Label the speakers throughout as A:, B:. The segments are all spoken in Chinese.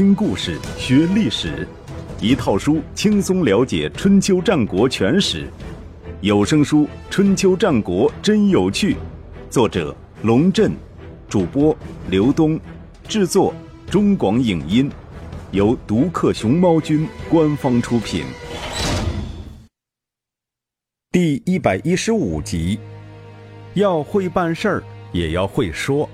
A: 听故事学历史，一套书轻松了解春秋战国全史。有声书《春秋战国真有趣》，作者龙震，主播刘东，制作中广影音，由独克熊猫君官方出品。第一百一十五集，要会办事儿，也要会说。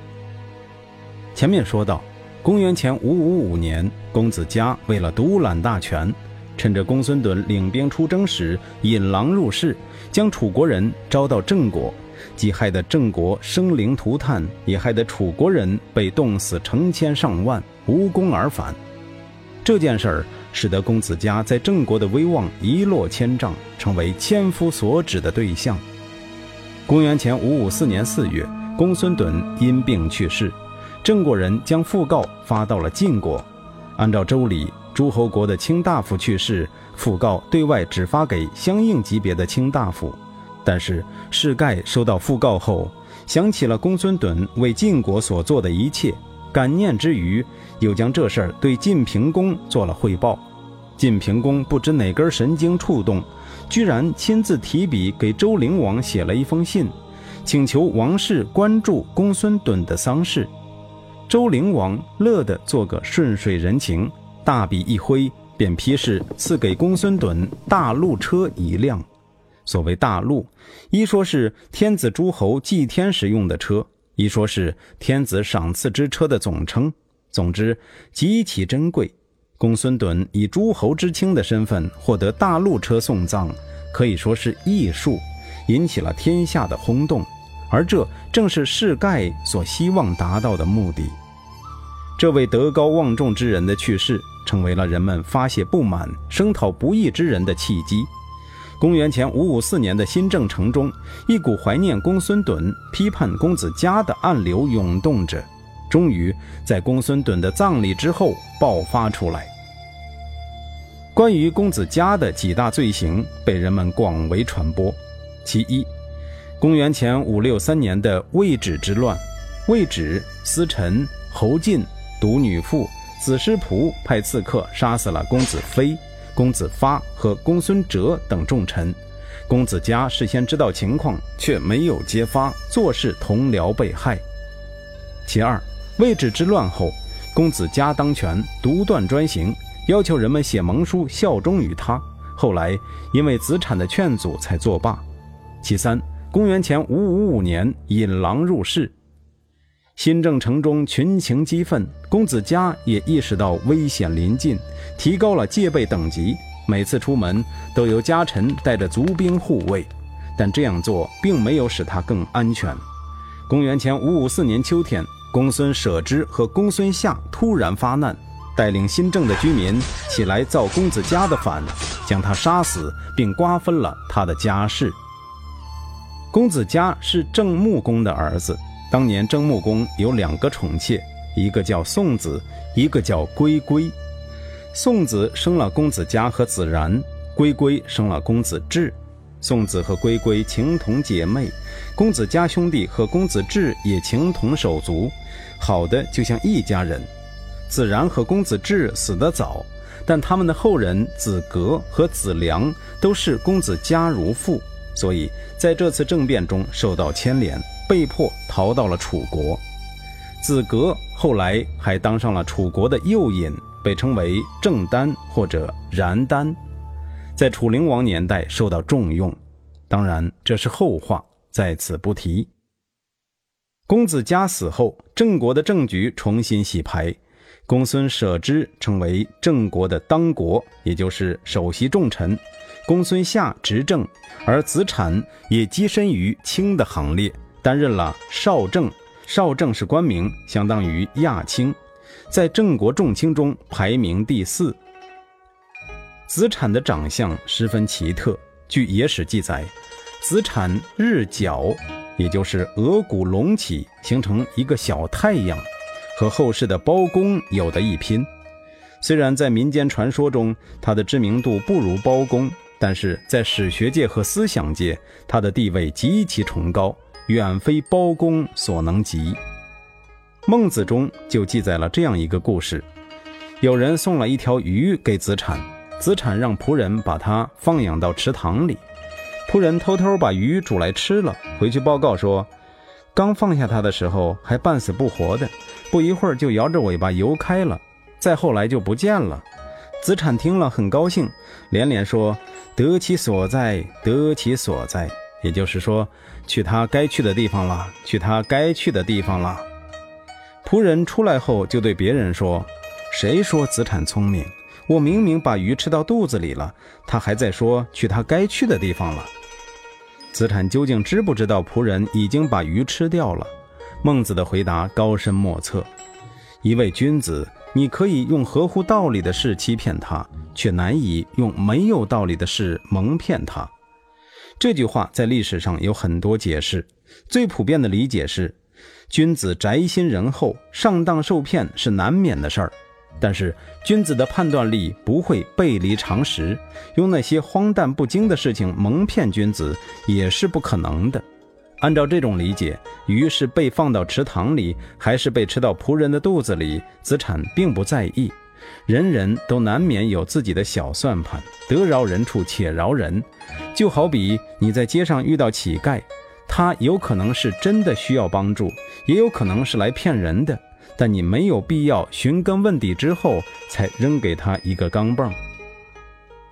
A: 前面说到。公元前五五五年，公子嘉为了独揽大权，趁着公孙趸领兵出征时引狼入室，将楚国人招到郑国，既害得郑国生灵涂炭，也害得楚国人被冻死成千上万，无功而返。这件事儿使得公子嘉在郑国的威望一落千丈，成为千夫所指的对象。公元前五五四年四月，公孙趸因病去世。郑国人将讣告发到了晋国，按照周礼，诸侯国的卿大夫去世，讣告对外只发给相应级别的卿大夫。但是士盖收到讣告后，想起了公孙趸为晋国所做的一切，感念之余，又将这事儿对晋平公做了汇报。晋平公不知哪根神经触动，居然亲自提笔给周灵王写了一封信，请求王室关注公孙趸的丧事。周灵王乐得做个顺水人情，大笔一挥，便批示赐给公孙趸大路车一辆。所谓大路，一说是天子诸侯祭天时用的车，一说是天子赏赐之车的总称。总之极其珍贵。公孙趸以诸侯之卿的身份获得大路车送葬，可以说是艺术，引起了天下的轰动。而这正是世盖所希望达到的目的。这位德高望重之人的去世，成为了人们发泄不满、声讨不义之人的契机。公元前五五四年的新郑城中，一股怀念公孙趸、批判公子嘉的暗流涌动着，终于在公孙趸的葬礼之后爆发出来。关于公子嘉的几大罪行被人们广为传播，其一。公元前五六三年的魏止之乱，魏止、司臣侯进、独女妇子师仆派刺客杀死了公子非、公子发和公孙哲等重臣。公子嘉事先知道情况，却没有揭发，坐视同僚被害。其二，魏止之乱后，公子嘉当权，独断专行，要求人们写盟书效忠于他。后来因为子产的劝阻，才作罢。其三。公元前五五五年，引狼入室，新郑城中群情激愤，公子嘉也意识到危险临近，提高了戒备等级，每次出门都由家臣带着足兵护卫，但这样做并没有使他更安全。公元前五五四年秋天，公孙舍之和公孙夏突然发难，带领新郑的居民起来造公子嘉的反，将他杀死，并瓜分了他的家室。公子嘉是郑穆公的儿子。当年郑穆公有两个宠妾，一个叫宋子，一个叫归归。宋子生了公子嘉和子然，归归生了公子至。宋子和归归情同姐妹，公子嘉兄弟和公子至也情同手足，好的就像一家人。子然和公子至死得早，但他们的后人子格和子良都是公子嘉如父。所以，在这次政变中受到牵连，被迫逃到了楚国。子格后来还当上了楚国的右尹，被称为郑丹或者然丹，在楚灵王年代受到重用。当然，这是后话，在此不提。公子嘉死后，郑国的政局重新洗牌，公孙舍之成为郑国的当国，也就是首席重臣。公孙夏执政，而子产也跻身于卿的行列，担任了少正。少正是官名，相当于亚卿，在郑国重卿中排名第四。子产的长相十分奇特，据野史记载，子产日角，也就是额骨隆起，形成一个小太阳，和后世的包公有的一拼。虽然在民间传说中，他的知名度不如包公。但是在史学界和思想界，他的地位极其崇高，远非包公所能及。孟子中就记载了这样一个故事：有人送了一条鱼给子产，子产让仆人把它放养到池塘里。仆人偷偷把鱼煮来吃了，回去报告说，刚放下它的时候还半死不活的，不一会儿就摇着尾巴游开了，再后来就不见了。子产听了很高兴，连连说：“得其所在，得其所在。”也就是说，去他该去的地方了，去他该去的地方了。仆人出来后就对别人说：“谁说子产聪明？我明明把鱼吃到肚子里了，他还在说去他该去的地方了。”子产究竟知不知道仆人已经把鱼吃掉了？孟子的回答高深莫测。一位君子，你可以用合乎道理的事欺骗他，却难以用没有道理的事蒙骗他。这句话在历史上有很多解释，最普遍的理解是。君子宅心仁厚，上当受骗是难免的事儿。但是君子的判断力不会背离常识，用那些荒诞不经的事情蒙骗君子也是不可能的。按照这种理解，鱼是被放到池塘里，还是被吃到仆人的肚子里，子产并不在意。人人都难免有自己的小算盘，得饶人处且饶人。就好比你在街上遇到乞丐。他有可能是真的需要帮助，也有可能是来骗人的，但你没有必要寻根问底之后才扔给他一个钢镚。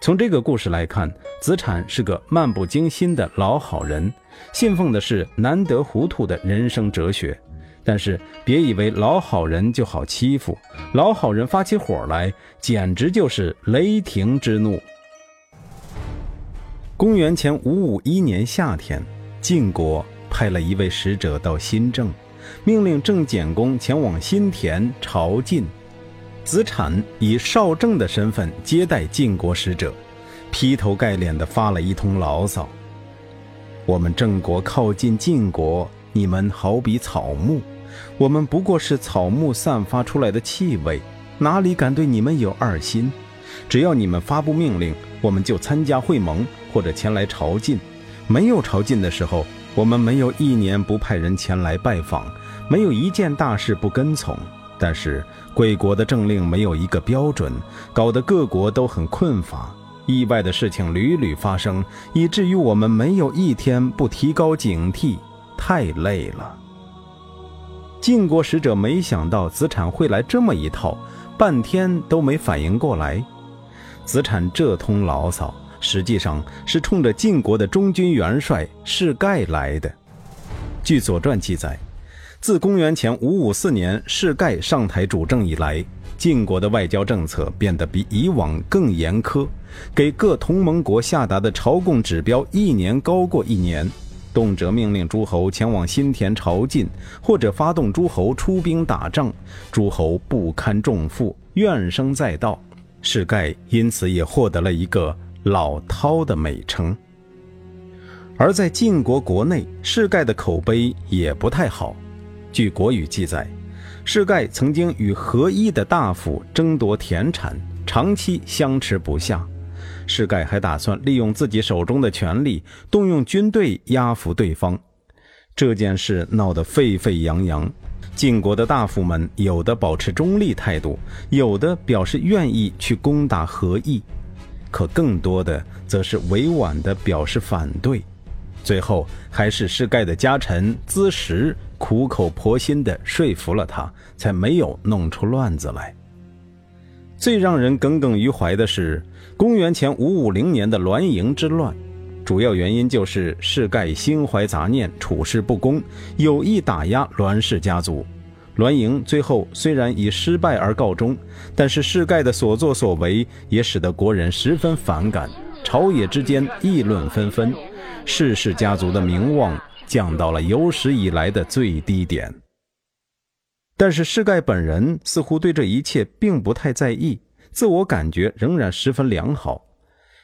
A: 从这个故事来看，子产是个漫不经心的老好人，信奉的是难得糊涂的人生哲学。但是别以为老好人就好欺负，老好人发起火来，简直就是雷霆之怒。公元前五五一年夏天。晋国派了一位使者到新郑，命令郑简公前往新田朝觐。子产以少正的身份接待晋国使者，劈头盖脸地发了一通牢骚：“我们郑国靠近晋国，你们好比草木，我们不过是草木散发出来的气味，哪里敢对你们有二心？只要你们发布命令，我们就参加会盟或者前来朝觐。”没有朝觐的时候，我们没有一年不派人前来拜访，没有一件大事不跟从。但是贵国的政令没有一个标准，搞得各国都很困乏，意外的事情屡屡发生，以至于我们没有一天不提高警惕，太累了。晋国使者没想到子产会来这么一套，半天都没反应过来。子产这通牢骚。实际上是冲着晋国的中军元帅士盖来的。据《左传》记载，自公元前五五四年士盖上台主政以来，晋国的外交政策变得比以往更严苛，给各同盟国下达的朝贡指标一年高过一年，动辄命令诸侯前往新田朝觐，或者发动诸侯出兵打仗，诸侯不堪重负，怨声载道。士盖因此也获得了一个。老饕的美称，而在晋国国内，士盖的口碑也不太好。据《国语》记载，士盖曾经与合一的大夫争夺田产，长期相持不下。士盖还打算利用自己手中的权力，动用军队压服对方。这件事闹得沸沸扬扬，晋国的大夫们有的保持中立态度，有的表示愿意去攻打合意。可更多的则是委婉地表示反对，最后还是世盖的家臣资实苦口婆心地说服了他，才没有弄出乱子来。最让人耿耿于怀的是公元前五五零年的栾盈之乱，主要原因就是世盖心怀杂念，处事不公，有意打压栾氏家族。栾盈最后虽然以失败而告终，但是世盖的所作所为也使得国人十分反感，朝野之间议论纷纷，世氏家族的名望降到了有史以来的最低点。但是世盖本人似乎对这一切并不太在意，自我感觉仍然十分良好。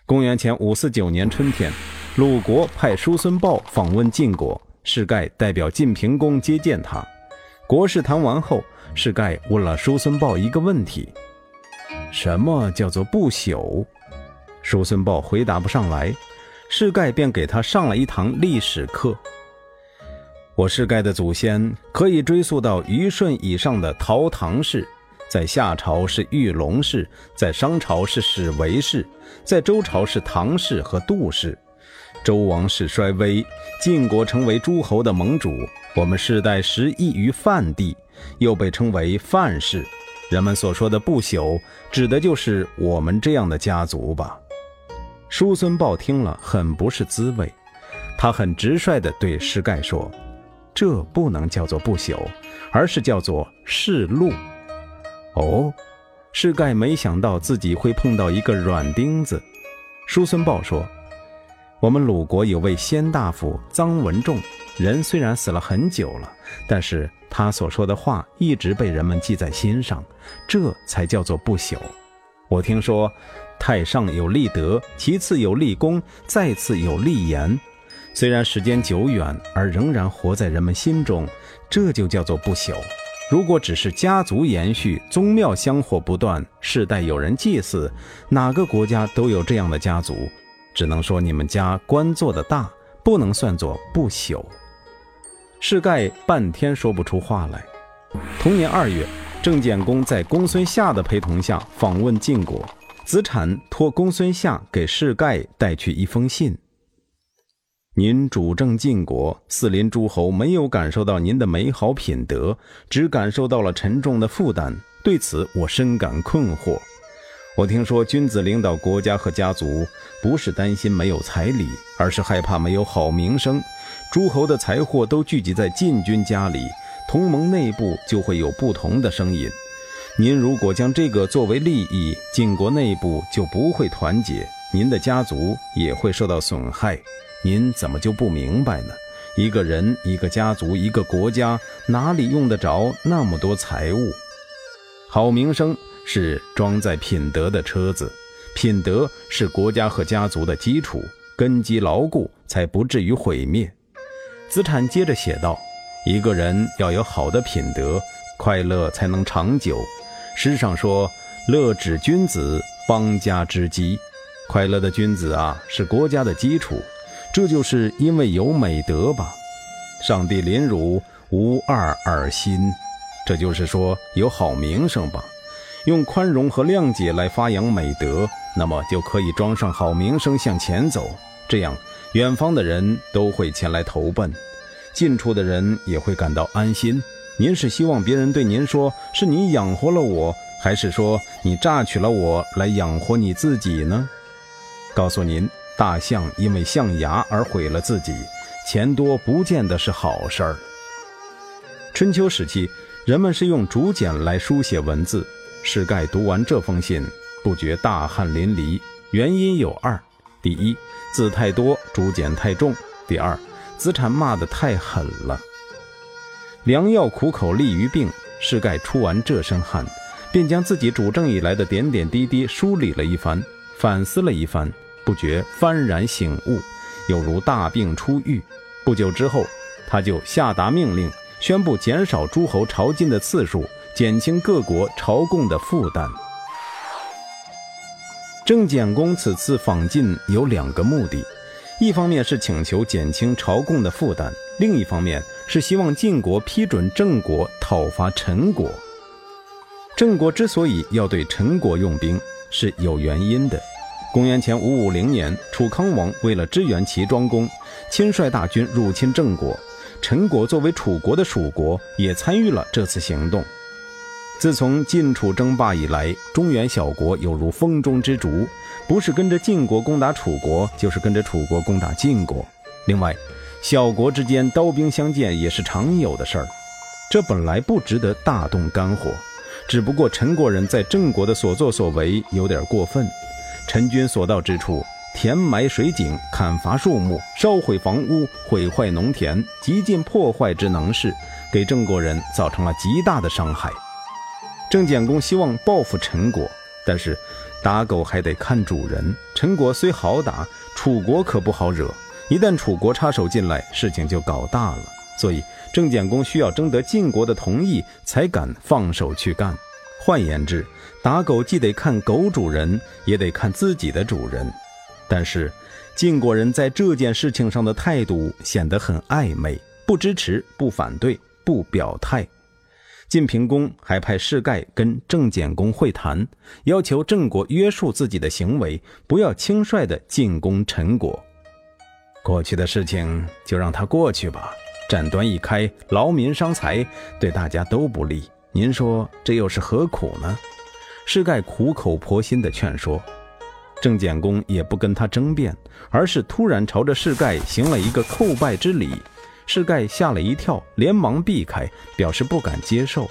A: 公元前五四九年春天，鲁国派叔孙豹访问晋国，世盖代表晋平公接见他。国事谈完后，世盖问了叔孙豹一个问题：“什么叫做不朽？”叔孙豹回答不上来，世盖便给他上了一堂历史课。我世盖的祖先可以追溯到虞舜以上的陶唐氏，在夏朝是玉龙氏，在商朝是史维氏，在周朝是唐氏和杜氏。周王室衰微，晋国成为诸侯的盟主。我们世代食邑于范地，又被称为范氏。人们所说的不朽，指的就是我们这样的家族吧。叔孙豹听了很不是滋味，他很直率地对施盖说：“这不能叫做不朽，而是叫做世禄。”哦，施盖没想到自己会碰到一个软钉子。叔孙豹说。我们鲁国有位先大夫臧文仲，人虽然死了很久了，但是他所说的话一直被人们记在心上，这才叫做不朽。我听说，太上有立德，其次有立功，再次有立言。虽然时间久远，而仍然活在人们心中，这就叫做不朽。如果只是家族延续，宗庙香火不断，世代有人祭祀，哪个国家都有这样的家族。只能说你们家官做的大，不能算作不朽。世盖半天说不出话来。同年二月，郑简公在公孙夏的陪同下访问晋国，子产托公孙夏给世盖带去一封信：“您主政晋国，四邻诸侯没有感受到您的美好品德，只感受到了沉重的负担，对此我深感困惑。”我听说，君子领导国家和家族，不是担心没有彩礼，而是害怕没有好名声。诸侯的财货都聚集在晋军家里，同盟内部就会有不同的声音。您如果将这个作为利益，晋国内部就不会团结，您的家族也会受到损害。您怎么就不明白呢？一个人、一个家族、一个国家，哪里用得着那么多财物？好名声。是装载品德的车子，品德是国家和家族的基础，根基牢固，才不至于毁灭。子产接着写道：“一个人要有好的品德，快乐才能长久。诗上说，乐止君子，邦家之基。快乐的君子啊，是国家的基础。这就是因为有美德吧。上帝临汝，无二而心，这就是说有好名声吧。”用宽容和谅解来发扬美德，那么就可以装上好名声向前走。这样，远方的人都会前来投奔，近处的人也会感到安心。您是希望别人对您说是你养活了我，还是说你榨取了我来养活你自己呢？告诉您，大象因为象牙而毁了自己，钱多不见得是好事儿。春秋时期，人们是用竹简来书写文字。世盖读完这封信，不觉大汗淋漓。原因有二：第一，字太多，竹简太重；第二，子产骂得太狠了。良药苦口利于病，世盖出完这身汗，便将自己主政以来的点点滴滴梳理了一番，反思了一番，不觉幡然醒悟，有如大病初愈。不久之后，他就下达命令，宣布减少诸侯朝觐的次数。减轻各国朝贡的负担。郑简公此次访晋有两个目的，一方面是请求减轻朝贡的负担，另一方面是希望晋国批准郑国讨伐陈国。郑国之所以要对陈国用兵，是有原因的。公元前五五零年，楚康王为了支援齐庄公，亲率大军入侵郑国，陈国作为楚国的属国，也参与了这次行动。自从晋楚争霸以来，中原小国有如风中之烛，不是跟着晋国攻打楚国，就是跟着楚国攻打晋国。另外，小国之间刀兵相见也是常有的事儿，这本来不值得大动肝火。只不过陈国人在郑国的所作所为有点过分，陈军所到之处，填埋水井、砍伐树木、烧毁房屋、毁坏农田，极尽破坏之能事，给郑国人造成了极大的伤害。郑简公希望报复陈国，但是打狗还得看主人。陈国虽好打，楚国可不好惹。一旦楚国插手进来，事情就搞大了。所以郑简公需要征得晋国的同意，才敢放手去干。换言之，打狗既得看狗主人，也得看自己的主人。但是晋国人在这件事情上的态度显得很暧昧，不支持，不反对，不表态。晋平公还派士盖跟郑简公会谈，要求郑国约束自己的行为，不要轻率的进攻陈国。过去的事情就让它过去吧，战端一开，劳民伤财，对大家都不利。您说这又是何苦呢？士盖苦口婆心的劝说，郑简公也不跟他争辩，而是突然朝着士盖行了一个叩拜之礼。士盖吓了一跳，连忙避开，表示不敢接受。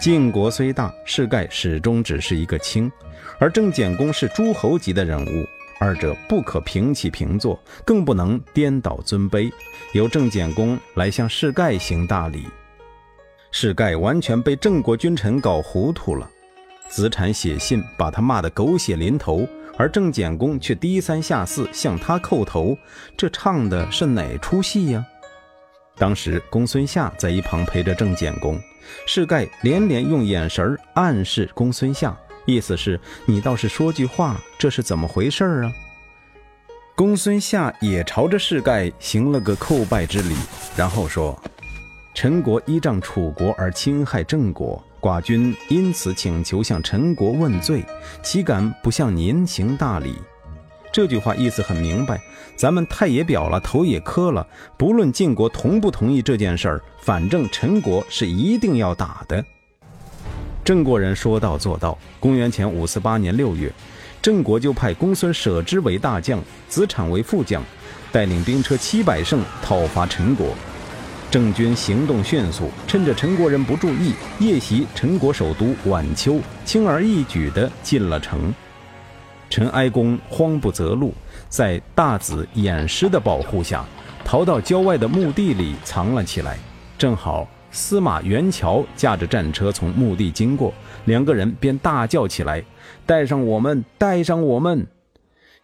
A: 晋国虽大，士盖始终只是一个卿，而郑简公是诸侯级的人物，二者不可平起平坐，更不能颠倒尊卑。由郑简公来向士盖行大礼，士盖完全被郑国君臣搞糊涂了。子产写信把他骂得狗血淋头，而郑简公却低三下四向他叩头，这唱的是哪出戏呀？当时公孙夏在一旁陪着郑简公，士盖连连用眼神暗示公孙夏，意思是你倒是说句话，这是怎么回事啊？公孙夏也朝着士盖行了个叩拜之礼，然后说：“陈国依仗楚国而侵害郑国，寡君因此请求向陈国问罪，岂敢不向您行大礼？”这句话意思很明白，咱们太也表了，头也磕了，不论晋国同不同意这件事儿，反正陈国是一定要打的。郑国人说到做到。公元前五四八年六月，郑国就派公孙舍之为大将，子产为副将，带领兵车七百乘讨伐陈国。郑军行动迅速，趁着陈国人不注意，夜袭陈国首都宛丘，轻而易举地进了城。陈哀公慌不择路，在大子偃师的保护下，逃到郊外的墓地里藏了起来。正好司马元乔驾着战车从墓地经过，两个人便大叫起来：“带上我们，带上我们！”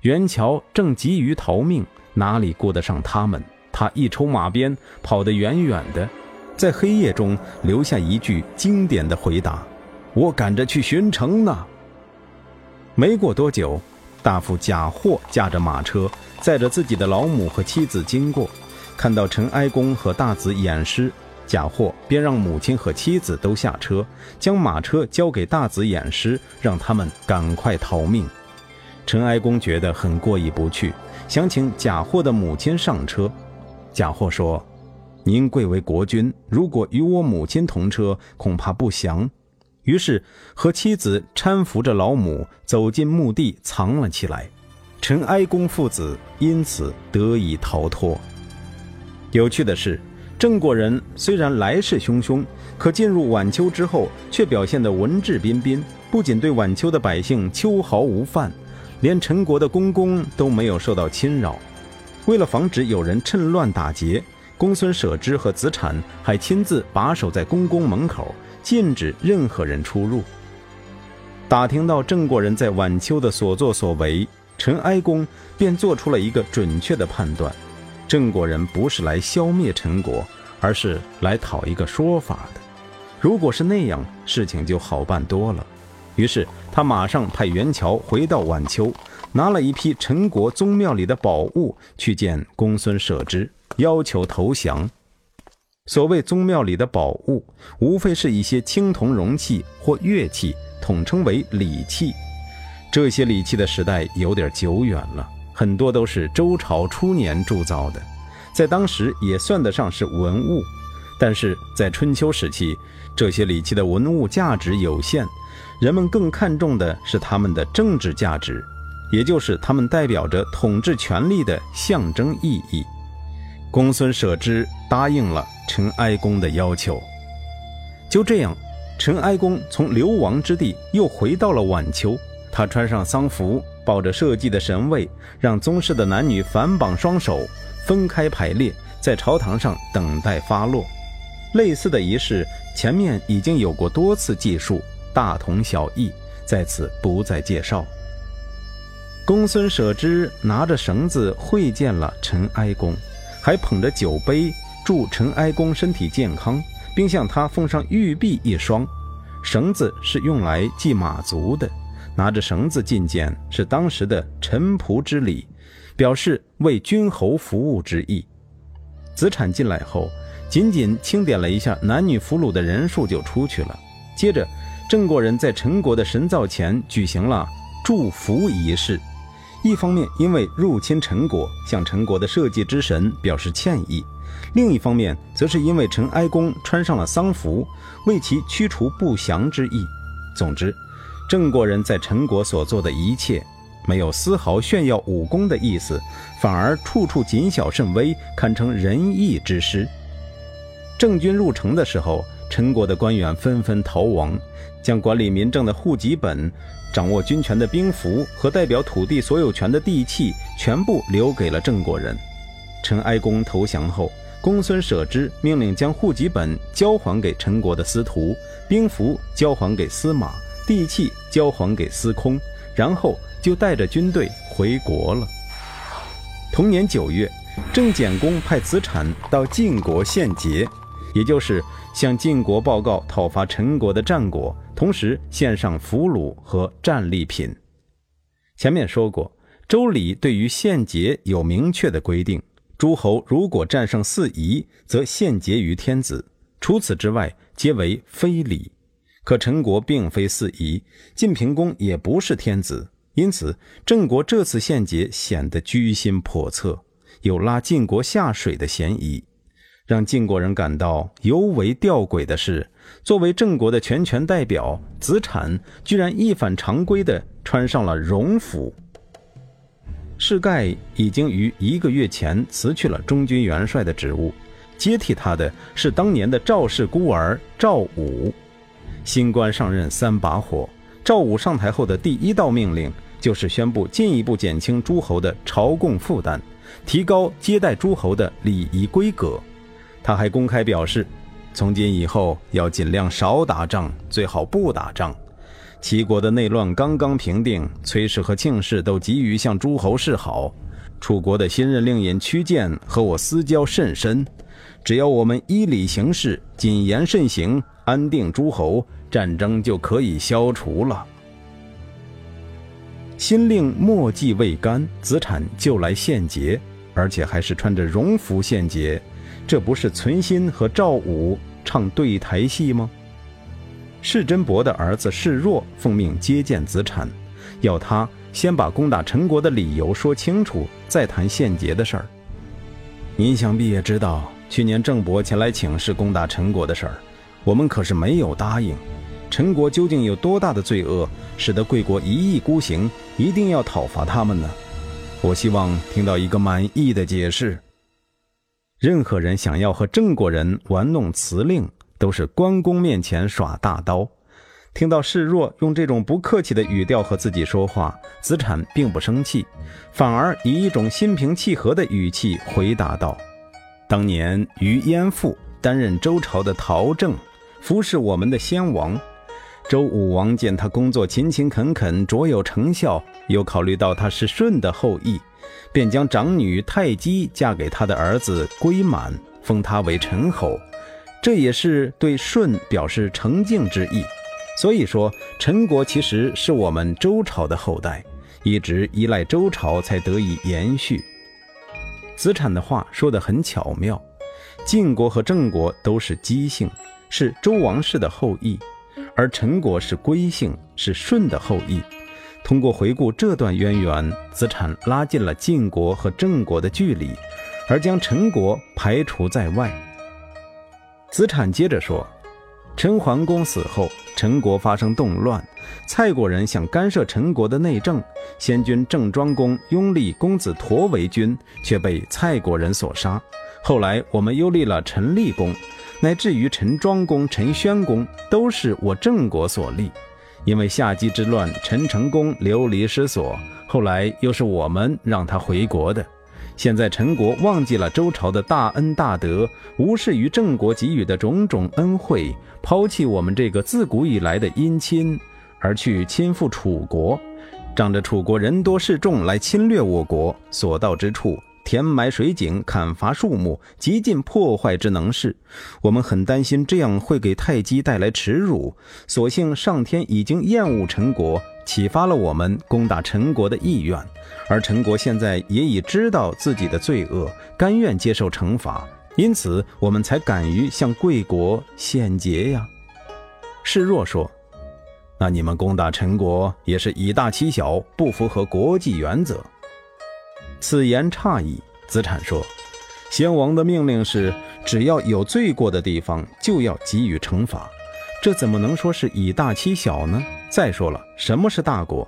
A: 元乔正急于逃命，哪里顾得上他们？他一抽马鞭，跑得远远的，在黑夜中留下一句经典的回答：“我赶着去巡城呢。”没过多久，大夫贾货驾着马车，载着自己的老母和妻子经过，看到陈哀公和大子偃师，贾货便让母亲和妻子都下车，将马车交给大子偃师，让他们赶快逃命。陈哀公觉得很过意不去，想请贾货的母亲上车。贾货说：“您贵为国君，如果与我母亲同车，恐怕不祥。”于是和妻子搀扶着老母走进墓地，藏了起来。陈哀公父子因此得以逃脱。有趣的是，郑国人虽然来势汹汹，可进入晚秋之后，却表现得文质彬彬，不仅对晚秋的百姓秋毫无犯，连陈国的公公都没有受到侵扰。为了防止有人趁乱打劫，公孙舍之和子产还亲自把守在公宫门口。禁止任何人出入。打听到郑国人在晚秋的所作所为，陈哀公便做出了一个准确的判断：郑国人不是来消灭陈国，而是来讨一个说法的。如果是那样，事情就好办多了。于是他马上派元乔回到晚秋，拿了一批陈国宗庙里的宝物去见公孙舍之，要求投降。所谓宗庙里的宝物，无非是一些青铜容器或乐器，统称为礼器。这些礼器的时代有点久远了，很多都是周朝初年铸造的，在当时也算得上是文物。但是在春秋时期，这些礼器的文物价值有限，人们更看重的是它们的政治价值，也就是它们代表着统治权力的象征意义。公孙舍之答应了陈哀公的要求。就这样，陈哀公从流亡之地又回到了晚秋。他穿上丧服，抱着社稷的神位，让宗室的男女反绑双手，分开排列在朝堂上等待发落。类似的仪式前面已经有过多次记述，大同小异，在此不再介绍。公孙舍之拿着绳子会见了陈哀公。还捧着酒杯，祝陈哀公身体健康，并向他奉上玉璧一双。绳子是用来系马足的，拿着绳子觐见是当时的臣仆之礼，表示为君侯服务之意。子产进来后，仅仅清点了一下男女俘虏的人数就出去了。接着，郑国人在陈国的神灶前举行了祝福仪式。一方面，因为入侵陈国，向陈国的社稷之神表示歉意；另一方面，则是因为陈哀公穿上了丧服，为其驱除不祥之意。总之，郑国人在陈国所做的一切。没有丝毫炫耀武功的意思，反而处处谨小慎微，堪称仁义之师。郑军入城的时候，陈国的官员纷纷逃亡，将管理民政的户籍本、掌握军权的兵符和代表土地所有权的地契全部留给了郑国人。陈哀公投降后，公孙舍之命令将户籍本交还给陈国的司徒，兵符交还给司马，地契交还给司空，然后。就带着军队回国了。同年九月，郑简公派子产到晋国献捷，也就是向晋国报告讨伐陈国的战果，同时献上俘虏和战利品。前面说过，周礼对于献捷有明确的规定：诸侯如果战胜四夷，则献捷于天子；除此之外，皆为非礼。可陈国并非四夷，晋平公也不是天子。因此，郑国这次献捷显得居心叵测，有拉晋国下水的嫌疑。让晋国人感到尤为吊诡的是，作为郑国的全权代表，子产居然一反常规地穿上了戎服。世盖已经于一个月前辞去了中军元帅的职务，接替他的是当年的赵氏孤儿赵武。新官上任三把火。赵武上台后的第一道命令就是宣布进一步减轻诸侯的朝贡负担，提高接待诸侯的礼仪规格。他还公开表示，从今以后要尽量少打仗，最好不打仗。齐国的内乱刚刚平定，崔氏和庆氏都急于向诸侯示好。楚国的新任令尹屈建和我私交甚深，只要我们依礼行事，谨言慎行，安定诸侯。战争就可以消除了。新令墨迹未干，子产就来献捷，而且还是穿着戎服献捷，这不是存心和赵武唱对台戏吗？世真伯的儿子世若奉命接见子产，要他先把攻打陈国的理由说清楚，再谈献捷的事儿。您想必也知道，去年郑伯前来请示攻打陈国的事儿，我们可是没有答应。陈国究竟有多大的罪恶，使得贵国一意孤行，一定要讨伐他们呢？我希望听到一个满意的解释。任何人想要和郑国人玩弄辞令，都是关公面前耍大刀。听到示弱用这种不客气的语调和自己说话，子产并不生气，反而以一种心平气和的语气回答道：“当年于燕父担任周朝的陶政，服侍我们的先王。”周武王见他工作勤勤恳恳，卓有成效，又考虑到他是舜的后裔，便将长女太姬嫁给他的儿子归满，封他为陈侯。这也是对舜表示诚敬之意。所以说，陈国其实是我们周朝的后代，一直依赖周朝才得以延续。子产的话说得很巧妙，晋国和郑国都是姬姓，是周王室的后裔。而陈国是归姓，是舜的后裔。通过回顾这段渊源，子产拉近了晋国和郑国的距离，而将陈国排除在外。子产接着说：“陈桓公死后，陈国发生动乱，蔡国人想干涉陈国的内政，先君郑庄公拥立公子佗为君，却被蔡国人所杀。后来我们又立了陈立公。”乃至于陈庄公、陈宣公都是我郑国所立，因为夏姬之乱，陈成功流离失所，后来又是我们让他回国的。现在陈国忘记了周朝的大恩大德，无视于郑国给予的种种恩惠，抛弃我们这个自古以来的姻亲，而去亲附楚国，仗着楚国人多势众来侵略我国，所到之处。填埋水井、砍伐树木，极尽破坏之能事。我们很担心这样会给太姬带来耻辱。所幸上天已经厌恶陈国，启发了我们攻打陈国的意愿。而陈国现在也已知道自己的罪恶，甘愿接受惩罚，因此我们才敢于向贵国献捷呀。示弱说：“那你们攻打陈国也是以大欺小，不符合国际原则。”此言差矣。子产说：“先王的命令是，只要有罪过的地方，就要给予惩罚。这怎么能说是以大欺小呢？再说了，什么是大国？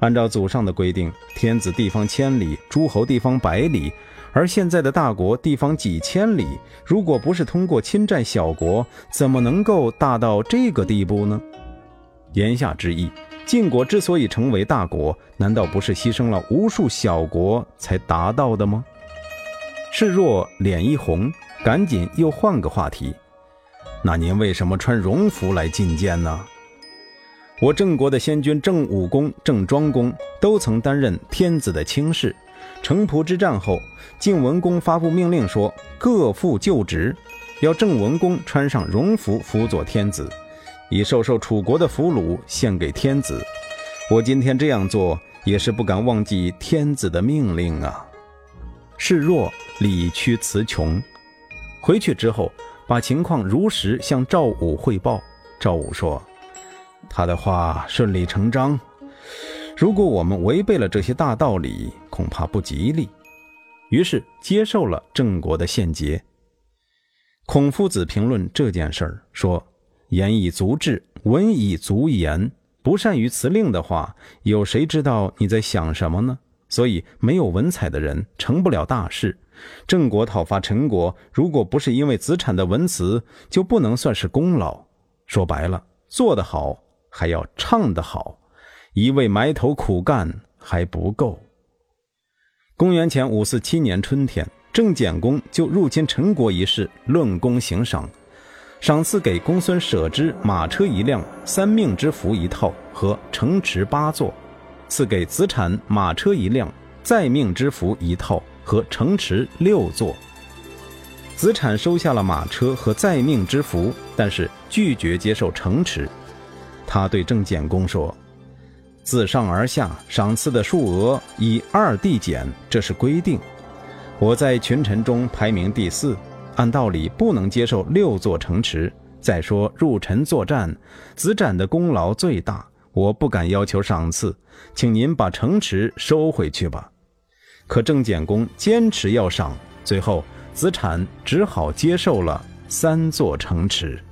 A: 按照祖上的规定，天子地方千里，诸侯地方百里。”而现在的大国地方几千里，如果不是通过侵占小国，怎么能够大到这个地步呢？言下之意，晋国之所以成为大国，难道不是牺牲了无数小国才达到的吗？示弱脸一红，赶紧又换个话题。那您为什么穿戎服来觐见呢？我郑国的先君郑武公、郑庄公都曾担任天子的卿士。城濮之战后，晋文公发布命令说：“各复就职，要郑文公穿上戎服辅佐天子，以受受楚国的俘虏献给天子。我今天这样做，也是不敢忘记天子的命令啊。”示弱理屈词穷，回去之后把情况如实向赵武汇报。赵武说：“他的话顺理成章。”如果我们违背了这些大道理，恐怕不吉利。于是接受了郑国的献捷。孔夫子评论这件事儿说：“言以足志，文以足言。不善于辞令的话，有谁知道你在想什么呢？所以没有文采的人成不了大事。郑国讨伐陈国，如果不是因为子产的文辞，就不能算是功劳。说白了，做得好还要唱得好。”一味埋头苦干还不够。公元前五四七年春天，郑简公就入侵陈国一事论功行赏，赏赐给公孙舍之马车一辆、三命之符一套和城池八座；赐给子产马车一辆、再命之符一套和城池六座。子产收下了马车和再命之符，但是拒绝接受城池。他对郑简公说。自上而下赏赐的数额以二递减，这是规定。我在群臣中排名第四，按道理不能接受六座城池。再说入城作战，子展的功劳最大，我不敢要求赏赐，请您把城池收回去吧。可郑简公坚持要赏，最后子产只好接受了三座城池。